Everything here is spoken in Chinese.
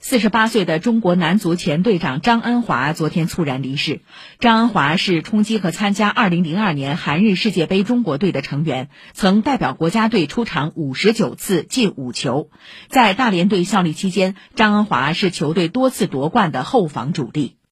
四十八岁的中国男足前队长张恩华昨天猝然离世。张恩华是冲击和参加二零零二年韩日世界杯中国队的成员曾代表国家队出场五十九次进五球。在大连队效力期间张恩华是球队多次夺冠的后防主力。